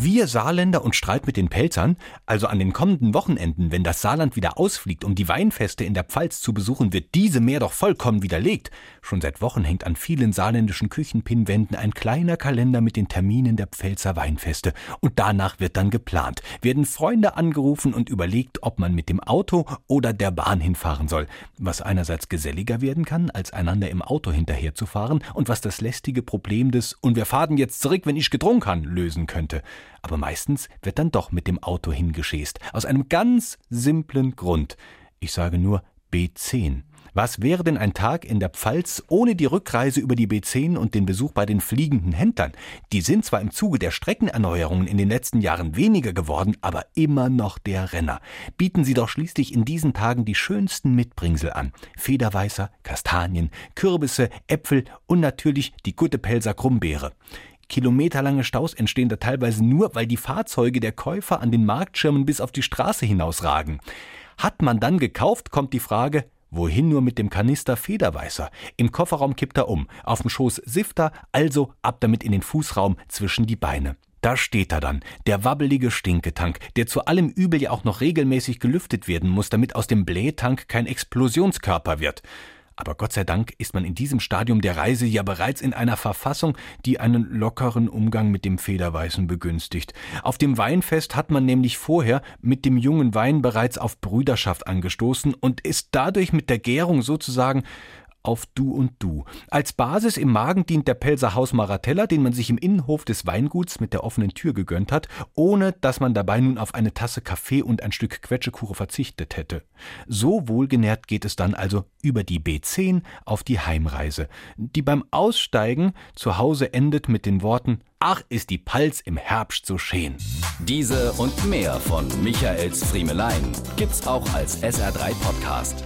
Wir Saarländer und Streit mit den Pelzern, also an den kommenden Wochenenden, wenn das Saarland wieder ausfliegt, um die Weinfeste in der Pfalz zu besuchen, wird diese mehr doch vollkommen widerlegt. Schon seit Wochen hängt an vielen saarländischen Küchenpinwänden ein kleiner Kalender mit den Terminen der Pfälzer Weinfeste. Und danach wird dann geplant, werden Freunde angerufen und überlegt, ob man mit dem Auto oder der Bahn hinfahren soll. Was einerseits geselliger werden kann, als einander im Auto hinterherzufahren und was das lästige Problem des Und wir fahren jetzt zurück, wenn ich getrunken kann, lösen könnte aber meistens wird dann doch mit dem Auto hingeschäst. Aus einem ganz simplen Grund. Ich sage nur B10. Was wäre denn ein Tag in der Pfalz ohne die Rückreise über die B10 und den Besuch bei den fliegenden Händlern? Die sind zwar im Zuge der Streckenerneuerungen in den letzten Jahren weniger geworden, aber immer noch der Renner. Bieten Sie doch schließlich in diesen Tagen die schönsten Mitbringsel an. Federweißer, Kastanien, Kürbisse, Äpfel und natürlich die gute Pelzer Krummbeere. Kilometerlange Staus entstehen da teilweise nur, weil die Fahrzeuge der Käufer an den Marktschirmen bis auf die Straße hinausragen. Hat man dann gekauft, kommt die Frage, Wohin nur mit dem Kanister Federweißer? Im Kofferraum kippt er um, auf dem Schoß Sifter, also ab damit in den Fußraum zwischen die Beine. Da steht er dann, der wabbelige Stinketank, der zu allem Übel ja auch noch regelmäßig gelüftet werden muss, damit aus dem Blähtank kein Explosionskörper wird. Aber Gott sei Dank ist man in diesem Stadium der Reise ja bereits in einer Verfassung, die einen lockeren Umgang mit dem Federweißen begünstigt. Auf dem Weinfest hat man nämlich vorher mit dem jungen Wein bereits auf Brüderschaft angestoßen und ist dadurch mit der Gärung sozusagen auf Du und Du. Als Basis im Magen dient der Pelzer Haus Maratella, den man sich im Innenhof des Weinguts mit der offenen Tür gegönnt hat, ohne dass man dabei nun auf eine Tasse Kaffee und ein Stück Quetschekuche verzichtet hätte. So wohlgenährt geht es dann also über die B10 auf die Heimreise, die beim Aussteigen zu Hause endet mit den Worten Ach, ist die Palz im Herbst so schön. Diese und mehr von Michaels Friemelein gibt's auch als SR3 Podcast.